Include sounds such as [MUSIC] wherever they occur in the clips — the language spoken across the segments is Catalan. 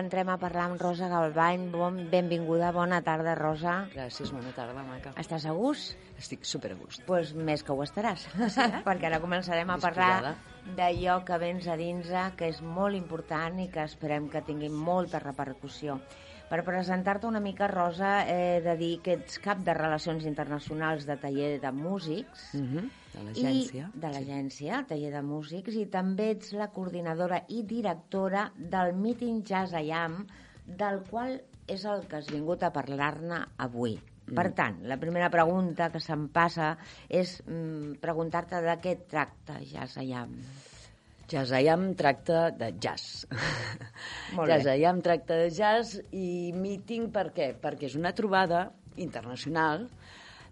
entrem a parlar amb Rosa Galbany. Bon, benvinguda, bona tarda, Rosa. Gràcies, bona tarda, maca. Estàs a gust? Estic super a gust. Doncs pues més que ho estaràs, sí, eh? [LAUGHS] perquè ara començarem a Disposada. parlar d'allò que vens a dins, que és molt important i que esperem que tingui molta repercussió. Per presentar-te una mica, Rosa, he de dir que ets cap de Relacions Internacionals de Taller de Músics, Mm -hmm. De l'agència. i de l'agència, el taller de músics, i també ets la coordinadora i directora del Meeting Jazz IAM, del qual és el que has vingut a parlar-ne avui. Per tant, la primera pregunta que se'm passa és mm, preguntar-te de què tracta Jazz IAM. Jazz IAM tracta de jazz. [LAUGHS] Molt bé. jazz IAM tracta de jazz i meeting per què? Perquè és una trobada internacional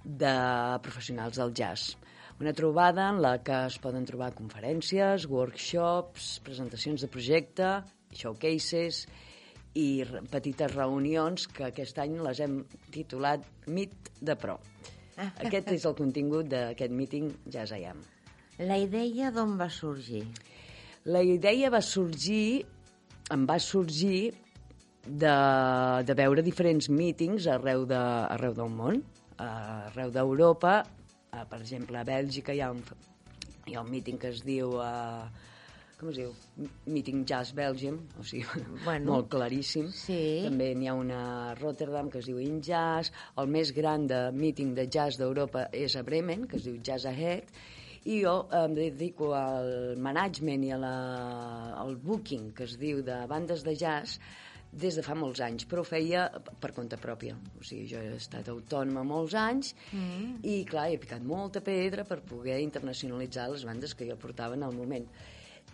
de professionals del jazz. Una trobada en la que es poden trobar conferències, workshops, presentacions de projecte, showcases i petites reunions que aquest any les hem titulat Meet de Pro. [LAUGHS] Aquest és el contingut d'aquest meeting Jazz IAM. La idea d'on va sorgir? La idea va sorgir, em va sorgir de, de veure diferents mítings arreu, de, arreu del món, eh, arreu d'Europa. Eh, per exemple, a Bèlgica hi ha un, hi ha un míting que es diu... Eh, com es diu? Meeting Jazz Belgium, o sigui, [LAUGHS] Bueno. molt claríssim. Sí. També n'hi ha una a Rotterdam que es diu In Jazz. El més gran de meeting de jazz d'Europa és a Bremen, que es diu Jazz Ahead. I jo em dedico al management i a la, al booking, que es diu de bandes de jazz, des de fa molts anys, però ho feia per compte pròpia. O sigui, jo he estat autònoma molts anys mm. i, clar, he picat molta pedra per poder internacionalitzar les bandes que jo portava en el moment.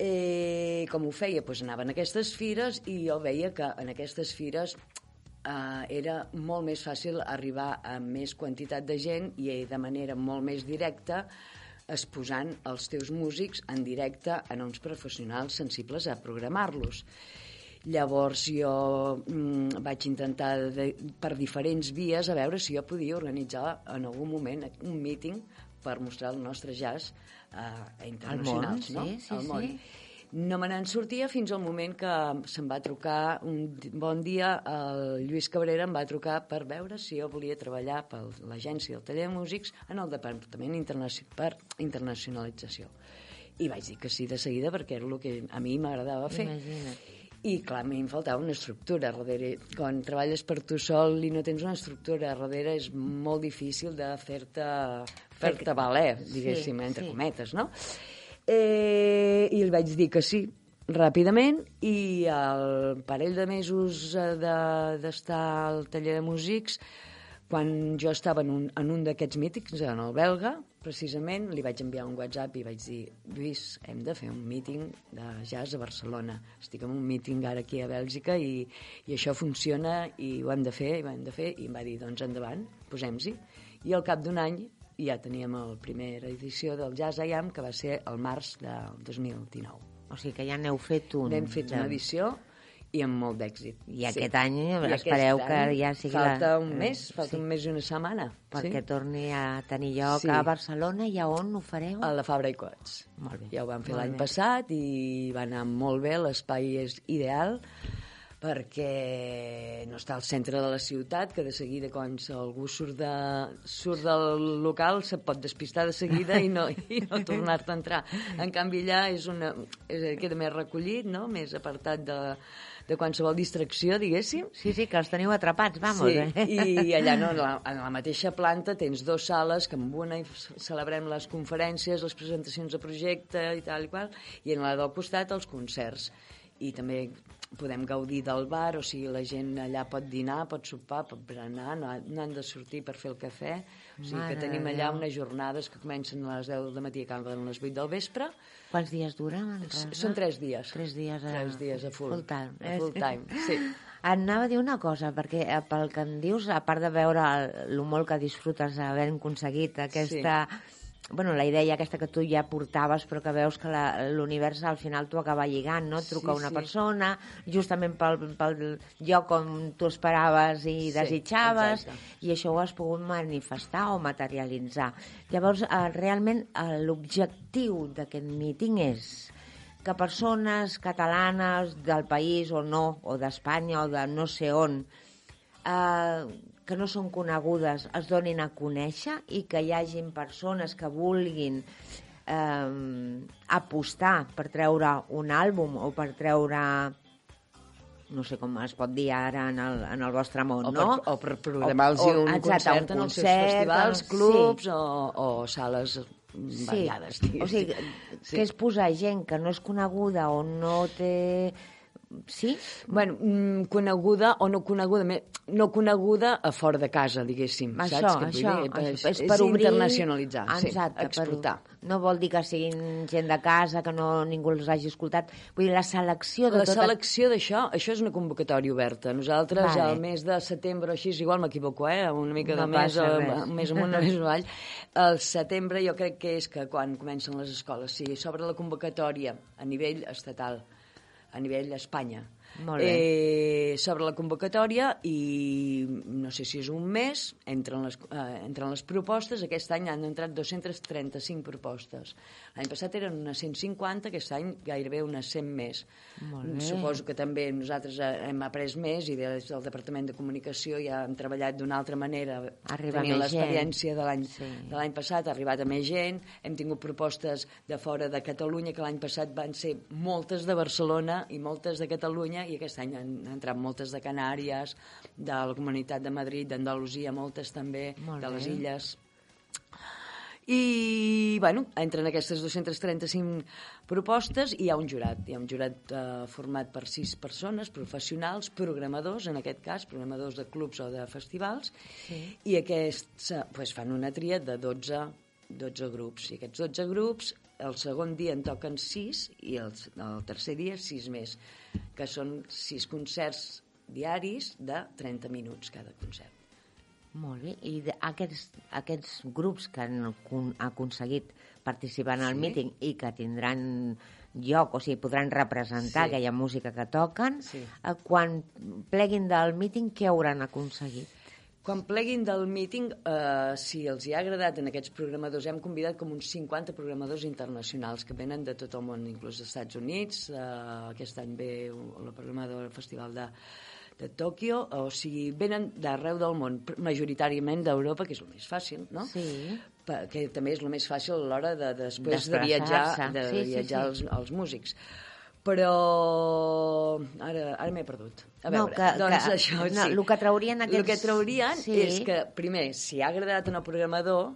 Eh, com ho feia? Doncs anaven a aquestes fires i jo veia que en aquestes fires eh, era molt més fàcil arribar a més quantitat de gent i de manera molt més directa exposant els teus músics en directe a uns professionals sensibles a programar-los. Llavors jo mm, vaig intentar de, per diferents vies a veure si jo podia organitzar en algun moment un meeting per mostrar el nostre jazz eh, a internacionals, sí, no? sí, Al sí. món. No me n'en sortia fins al moment que se'm va trucar un bon dia el Lluís Cabrera em va trucar per veure si jo volia treballar per l'agència del taller de músics en el Departament Internaci per Internacionalització. I vaig dir que sí de seguida perquè era el que a mi m'agradava fer. Imagina't. I, clar, a mi em faltava una estructura darrere. Quan treballes per tu sol i no tens una estructura darrere és molt difícil de fer-te fer-te valer, diguéssim, Sí, entre sí. cometes, no? Eh, I li vaig dir que sí, ràpidament, i al parell de mesos eh, de- d'estar al taller de músics, quan jo estava en un, en un d'aquests mítings, en el belga, precisament, li vaig enviar un WhatsApp i vaig dir Lluís, hem de fer un míting de jazz a Barcelona. Estic en un míting ara aquí a Bèlgica i, i això funciona i ho hem de fer, i ho hem de fer. I em va dir, doncs endavant, posem-s'hi. I al cap d'un any ja teníem la primera edició del Jazz IAM, que va ser el març del 2019. O sigui que ja n'heu fet un. N'hem fet una edició i amb molt d'èxit. I aquest any I espereu aquest que any ja sigui Falta la- un mes, falta sí. un mes i una setmana. perquè torni a tenir lloc Sí. a Barcelona i a on ho fareu? A la Fabra i Cots. Molt bé. Ja ho vam fer l'any passat i va anar molt bé, l'espai és ideal perquè no està al centre de la ciutat, que de seguida quan algú surt, de, surt del local se pot despistar de seguida i no, i no [LAUGHS] tornar-te a entrar. En canvi allà és una, és, queda més recollit, no? més apartat de, de qualsevol distracció, diguéssim. Sí, sí, que els teniu atrapats, vamos. Sí, eh? i allà no, [LAUGHS] en la, en la mateixa planta tens dues sales que en una celebrem les conferències, les presentacions de projecte i tal i qual, i en la del costat els concerts. I també podem gaudir del bar, o sigui, la gent allà pot dinar, pot sopar, pot berenar, no, no han de sortir per fer el cafè. O sigui Mare que tenim allà Déu. unes jornades que comencen a les 10 del matí i acaben a les 8 del vespre. Quants dies duren? Són tres dies. Tres dies a, Tres dies a full. full time. A full time, sí. [LAUGHS] Anava a dir una cosa, perquè eh, pel que em dius, a part de veure el, el molt que disfrutes havent aconseguit aquesta... Bueno, la idea aquesta que tu ja portaves, però que veus que l'univers al final t'ho acaba lligant, no? Et truca Sí, una sí. persona, justament pel, pel lloc on tu esperaves i Sí, desitjaves, exacte. i això ho has pogut manifestar o materialitzar. Llavors, eh, realment, eh, l'objectiu d'aquest míting és que persones catalanes del país o no, o d'Espanya o de no sé on, eh, que no són conegudes es donin a conèixer i que hi hagin persones que vulguin eh, apostar per treure un àlbum o per treure no sé com es pot dir ara en el, en el vostre món, o no? Per, o per programar-los un, exacte, concert un en els seus concert, festivals, sí. clubs o, o sales variades. O sigui, Sí. que és posar gent que no és coneguda o no té... Sí? Bueno, mm, coneguda o no coneguda, no coneguda a fora de casa, diguéssim. Això, saps vull això, dir? això, és, és per obrir... internacionalitzar, Exacte, sí, exportar. Per, no vol dir que siguin gent de casa, que no ningú els hagi escoltat. Vull dir, la selecció de La tota... selecció d'això, això és una convocatòria oberta. Nosaltres, Vale. al mes de setembre o així, igual m'equivoco, eh? una mica No de més, o, més amunt, un més avall. El setembre jo crec que és que quan comencen les escoles, sí, s'obre la convocatòria a nivell estatal, a nivell Espanya. Molt bé. Eh, s'obre la convocatòria i no sé si és un mes, entren les, eh, entren les propostes. Aquest any han entrat 235 propostes. L'any passat eren unes 150, aquest any gairebé unes 100 més. Molt bé. Suposo que també nosaltres eh, hem après més i des del Departament de Comunicació ja hem treballat d'una altra manera. Arriba Tenint l'experiència de l'any Sí. de l'any passat, ha arribat a més gent, hem tingut propostes de fora de Catalunya, que l'any passat van ser moltes de Barcelona i moltes de Catalunya, i aquest any han entrat moltes de Canàries, de la Comunitat de Madrid, d'Andalusia, moltes també, Molt de les bé. illes. I, bueno, entren aquestes 235 propostes i hi ha un jurat. Hi ha un jurat eh, format per sis persones, professionals, programadors, en aquest cas, programadors de clubs o de festivals, Sí. i aquests eh, pues, fan una tria de 12, 12 grups. I aquests 12 grups, el segon dia en toquen 6 i el, el tercer dia 6 més, que són 6 concerts diaris de 30 minuts cada concert. Molt bé. I aquests, aquests grups que han acon- aconseguit participar en el Sí. míting i que tindran lloc, o sigui, podran representar Sí. aquella música que toquen, Sí. eh, quan pleguin del míting, què hauran aconseguit? Quan pleguin del míting, eh, si els hi ha agradat en aquests programadors, hem convidat com uns 50 programadors internacionals que venen de tot el món, inclús dels Estats Units. Eh, aquest any ve la programadora del Festival de, de Tòquio, o sigui, venen d'arreu del món, majoritàriament d'Europa, que és el més fàcil, no? Sí. Que també és el més fàcil a l'hora de, després de viatjar, de Sí, sí, viatjar sí. Els, els músics. Però ara, ara m'he perdut. A No, veure, que- doncs que- això, no, sí. el que traurien El aquests- que traurien Sí. és que, primer, si ha agradat al programador,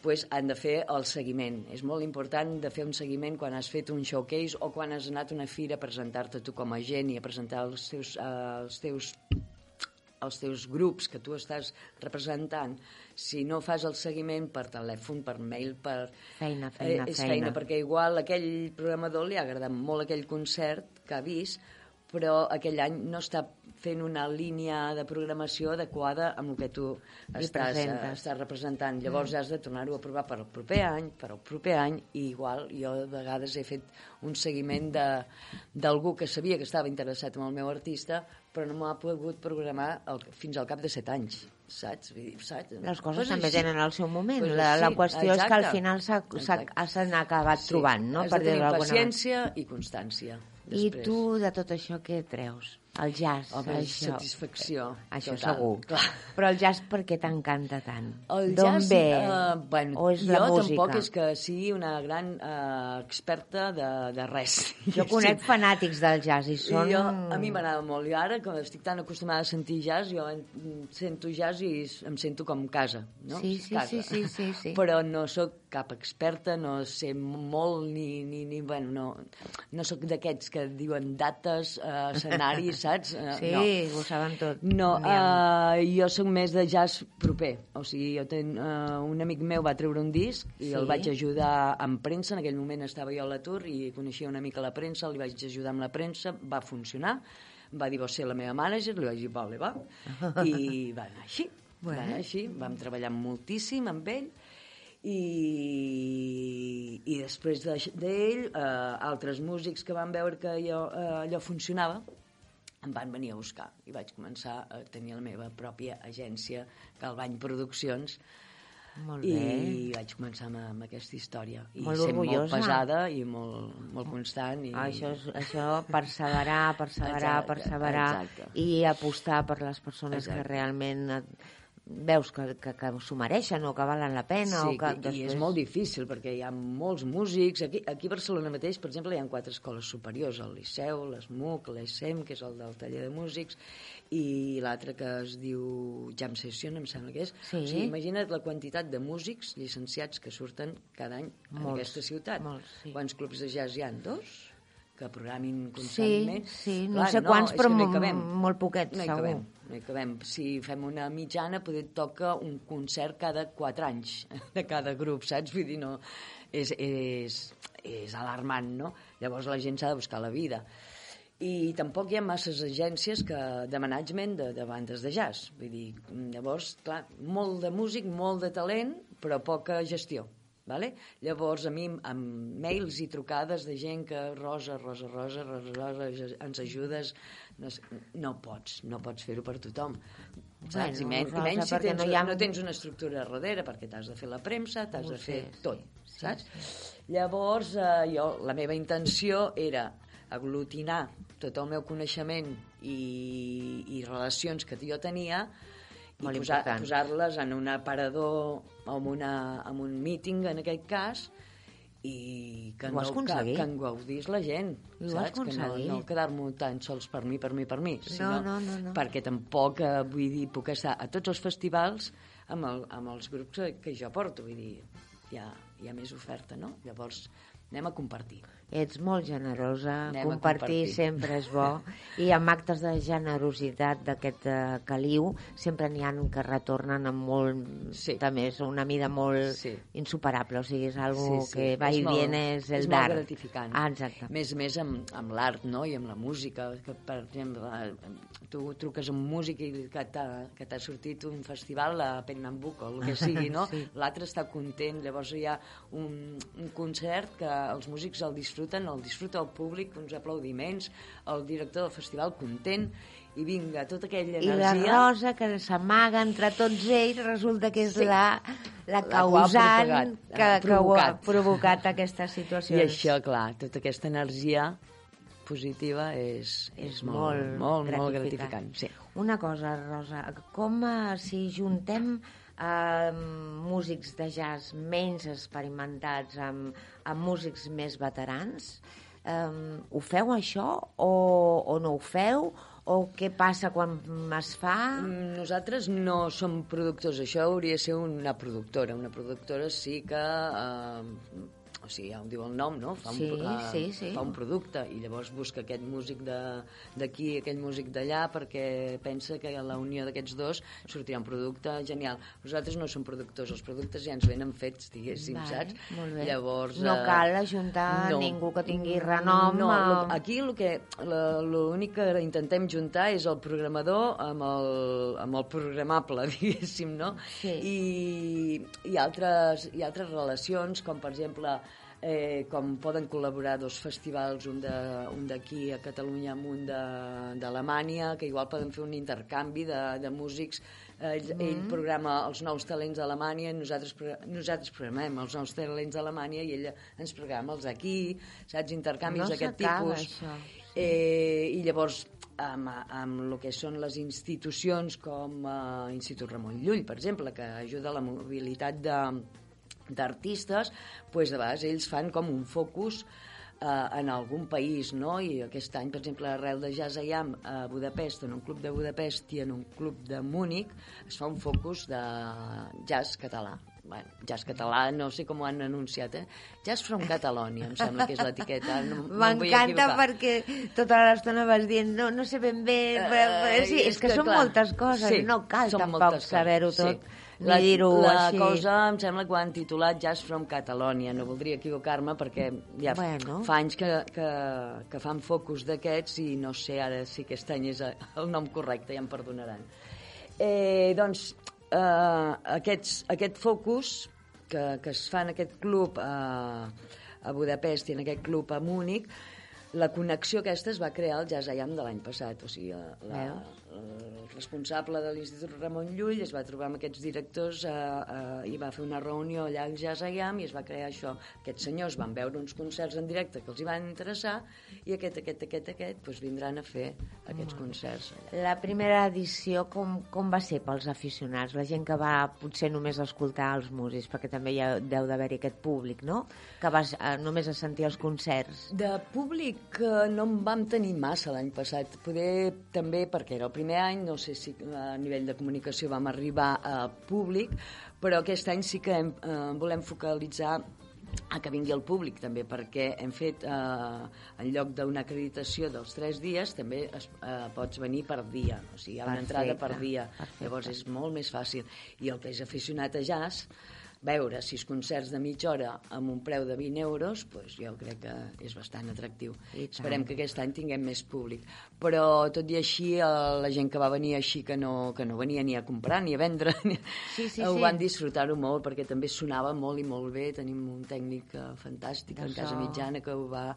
pues, han de fer el seguiment. És molt important de fer un seguiment quan has fet un showcase o quan has anat a una fira a presentar-te tu com a gent i a presentar els teus, eh, els teus els teus grups que tu estàs representant, si no fas el seguiment per telèfon, per mail, per... Feina, feina, eh, és feina. feina. perquè igual a aquell programador li ha agradat molt aquell concert que ha vist, però aquell any no està fent una línia de programació adequada amb el que tu estàs, eh, presentes. estàs representant. Llavors has de tornar-ho a provar per al proper any, per al proper any, i igual jo de vegades he fet un seguiment de- d'algú que sabia que estava interessat en el meu artista, però no m'ha pogut programar el, fins al cap de set anys, saps? Vull dir, saps? Les coses Pues també així. tenen el seu moment. Pues la, la així, qüestió és que al exacte. final s'ha- s'ha Exacte. s'han acabat trobant, no? Has Per de tenir paciència i constància. I després. tu, de tot això, què treus? El jazz, Home, això. satisfacció. Això total, segur. clar. Però el jazz per què t'encanta tant? El D'on jazz, ve? eh, bueno, o és jo la música? tampoc és que sigui una gran eh, experta de, de res. Jo conec fanàtics del jazz i són... I jo, a mi m'agrada molt. I ara, com estic tan acostumada a sentir jazz, jo en- sento jazz i em sento com casa, no? Sí, sí, casa. sí, sí, sí, sí. Però no sóc cap experta, no sé molt ni... ni, ni bueno, no, no sóc d'aquests que diuen dates, eh, escenaris, saps? Eh, Sí, no. ho saben tot. No, uh, jo sóc més de jazz proper. O sigui, jo ten, uh, un amic meu va treure un disc i Sí. el vaig ajudar amb premsa. En aquell moment estava jo a l'atur i coneixia una mica la premsa, li vaig ajudar amb la premsa, va funcionar. Va dir, vols ser la meva mànager? Li vaig dir, vale, va. [LAUGHS] I va anar així. Bueno. Va anar així. Vam treballar moltíssim amb ell i, i després de- d'ell, eh, altres músics que van veure que allò, eh, allò funcionava, em van venir a buscar i vaig començar a tenir la meva pròpia agència, Calvany Produccions, Molt I bé. vaig començar amb, amb aquesta història. I Molt sent molt orgullosa. pesada i molt, molt constant. I... Ah, Això, és, això perseverar, perseverar, Exacte, perseverar exacte. i apostar per les persones Exacte. que realment et, veus que, que, que s'ho mereixen o que valen la pena. Sí, o que i després... és molt difícil perquè hi ha molts músics. Aquí, aquí a Barcelona mateix, per exemple, hi ha quatre escoles superiors, el Liceu, l'ESMUC, l'ESEM, que és el del taller de músics, i l'altre que es diu Jam Session, em sembla que és. Sí. O sigui, imagina't la quantitat de músics llicenciats que surten cada any en Molts, aquesta ciutat. molts, sí. Quants clubs de jazz hi ha? Dos? Que programin Sí, constantment. sí, no sé quants, és però no cabem. molt poquets, no segur. Cabem, no hi cabem. Si fem una mitjana, poder toca un concert cada quatre anys [LAUGHS] de cada grup, saps? Vull dir, no... És, és, és alarmant, no? Llavors la gent s'ha de buscar la vida. I tampoc hi ha masses agències que, de management de, de bandes de jazz. Vull dir, llavors, clar, molt de músic, molt de talent, però poca gestió. Vale? Llavors, a mi, amb mails i trucades de gent que Rosa, Rosa, Rosa, Rosa, Rosa, ens ajudes, no, sé, no pots, no pots fer-ho per tothom. Saps? Bueno, I, men, Rosa, I menys si tens, no ha- no tens una estructura darrere, perquè t'has de fer la premsa, t'has de fer sé, tot, sí, saps? sí, Llavors, eh, jo, la meva intenció era aglutinar tot el meu coneixement i, i relacions que jo tenia i Molt posar- important. posar-les en un aparador o en, una, en un meeting, en aquest cas, i que, no, que, que en gaudís la gent, I ho saps? Que no, no quedar-m'ho tan sols per mi, per mi, per mi, sinó no, no, no. perquè tampoc, eh, vull dir, puc estar a tots els festivals amb, el, amb els grups que, que jo porto, vull dir, hi ha, hi ha més oferta, no? Llavors, anem a compartir. Ets molt generosa, Anem compartir, compartir. sempre és bo, i amb actes de generositat d'aquest eh, caliu sempre n'hi ha que retornen amb molt, Sí. també és una mida molt Sí. insuperable, o sigui, és algo Sí, sí. que va És i viene, és el és dar. molt gratificant. Ah, exacte. Més més amb, amb l'art, no?, i amb la música, que, per exemple, tu truques a un músic i que t'ha sortit un festival a Pernambuco, el que sigui, [LAUGHS] no? Sí. L'altre està content, llavors hi ha un, un concert que els músics el disfruten, el disfruta el públic, uns aplaudiments, el director del festival content, i vinga, tota aquella I la energia... rosa que s'amaga entre tots ells resulta que és Sí. la, la La que ha causant propagat, que, que ho ha provocat. provocat aquestes situacions. I això, clar, tota aquesta energia positiva és, és, molt, molt, molt, molt gratificant. Sí. Una cosa, Rosa, com eh, si juntem eh, músics de jazz menys experimentats amb, amb músics més veterans, eh, ho feu això o, o no ho feu? O què passa quan es fa? Mm, Nosaltres no som productors, això hauria de ser una productora. Una productora sí que... Eh, o sigui, ja ho diu el nom, no? Fa un, Sí, eh, sí, sí. Fa un producte i llavors busca aquest músic d'aquí, aquell músic d'allà, perquè pensa que a la unió d'aquests dos sortirà un producte genial. Nosaltres no som productors, els productes ja ens venen fets, diguéssim, Vale, saps? molt bé. Llavors, No eh, cal ajuntar ningú que tingui renom No, lo- aquí el que l'únic que intentem juntar és el programador amb el, amb el programable, [LAUGHS] diguéssim, no? Sí. I, i, altres, i altres relacions, com per exemple eh, com poden col·laborar dos festivals, un d'aquí a Catalunya amb un de- d'Alemanya, que igual poden fer un intercanvi de, de músics. Eh, ell, Mm. ell programa els nous talents d'Alemanya, nosaltres, nosaltres programem els nous talents d'Alemanya i ell ens programa els aquí, saps? Intercanvis No d'aquest tipus. això. Eh, I llavors, amb, amb el que són les institucions com eh, Institut Ramon Llull, per exemple, que ajuda a la mobilitat de d'artistes, doncs de vegades ells fan com un focus eh, en algun país, no? I aquest any, per exemple, arrel de Jazz Ayam a Budapest, en un club de Budapest i en un club de Múnich, es fa un focus de jazz català. Bueno, jazz català, no sé com ho han anunciat, eh? Jazz from Catalonia, em sembla que és l'etiqueta. No, no M'encanta equivocar. perquè tota l'estona vas dient no, no sé ben bé, però, però, sí, Eh, és que, són clar, moltes coses, sí, no cal tampoc saber-ho tot, sí. La, dir-ho la així. cosa em sembla que ho han titulat Jazz from Catalonia, no voldria equivocar-me perquè ja Bueno. fa anys que, que, que fan focus d'aquests i no sé ara si aquest any és el nom correcte, ja em perdonaran. Eh, doncs, eh, aquests, aquest focus que, que es fa en aquest club a, a Budapest i en aquest club a Múnich la connexió aquesta es va crear al Jazz IAM de l'any passat, o sigui, la, el responsable de l'Institut Ramon Llull es va trobar amb aquests directors eh, eh, i va fer una reunió allà al Jazz IAM i es va crear això. Aquests senyors van veure uns concerts en directe que els hi van interessar i aquest, aquest, aquest, aquest, doncs vindran a fer aquests mm. concerts. La primera edició com, com va ser pels aficionats? La gent que va potser només escoltar els músics, perquè també hi ha, deu d'haver-hi aquest públic, no? Que vas eh, només a sentir els concerts. De públic eh, no en vam tenir massa l'any passat. Poder també, perquè era el primer any, no sé si a nivell de comunicació vam arribar a públic, però aquest any sí que hem, eh, volem focalitzar a que vingui el públic també, perquè hem fet, eh, en lloc d'una acreditació dels tres dies, també es, eh, pots venir per dia, o sigui, hi ha una Perfecte. entrada per dia, Perfecte. llavors és molt més fàcil. I el que és aficionat a jazz, veure sis concerts de mitja hora amb un preu de 20 euros, doncs jo crec que és bastant atractiu. Esperem que aquest any tinguem més públic. Però, tot i així, eh, la gent que va venir així, que no, que no venia ni a comprar ni a vendre, sí, sí, ho sí. van disfrutar-ho molt, perquè també sonava molt i molt bé. Tenim un tècnic eh, fantàstic en Casa Mitjana que ho va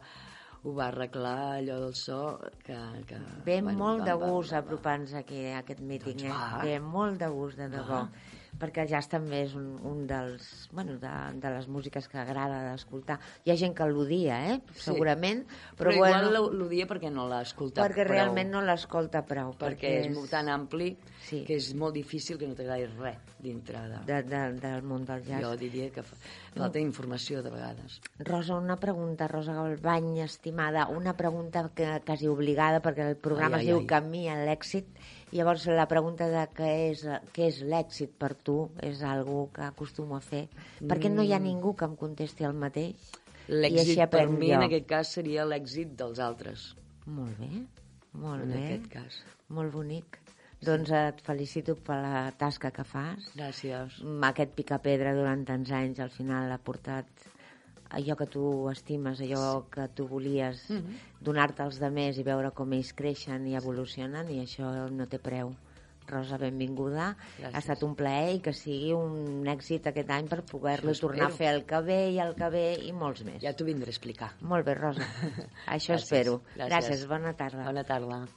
ho va arreglar allò del so que... que Ve bueno, molt de gust apropar-nos a aquest míting, doncs eh? Ve molt de gust, de debò. Ah perquè el jazz també és un, un dels, bueno, de, de les músiques que agrada d'escoltar. Hi ha gent que l'odia, eh? Sí. segurament. Però, però igual bueno, l'odia perquè no l'ha escoltat Perquè prou. realment no l'escolta prou. Perquè, perquè és, és tan ampli sí. que és molt difícil que no t'agradi res dintre de... De, de, del món del jazz. Jo diria que fa, falta mm. informació de vegades. Rosa, una pregunta, Rosa Galbany, estimada, una pregunta que, quasi obligada perquè el programa ai, ai, es diu ai. Camí a l'èxit Llavors, la pregunta de què és, què és l'èxit per tu és algo que acostumo a fer. Mm. Perquè no hi ha ningú que em contesti el mateix. L'èxit per mi, jo. en aquest cas, seria l'èxit dels altres. Molt bé, molt en bé. En aquest cas. Molt bonic. Sí. Doncs et felicito per la tasca que fas. Gràcies. Aquest picapedra durant tants anys al final ha portat allò que tu estimes, allò que tu volies mm -hmm. donar-te als demés i veure com ells creixen i evolucionen i això no té preu. Rosa, benvinguda. Gràcies. Ha estat un plaer i que sigui un èxit aquest any per poder-lo tornar a fer el que ve i el que ve i molts més. Ja t'ho vindré a explicar. Molt bé, Rosa. [LAUGHS] Això Gràcies. espero. Gràcies. Gràcies. Bona tarda. Bona tarda.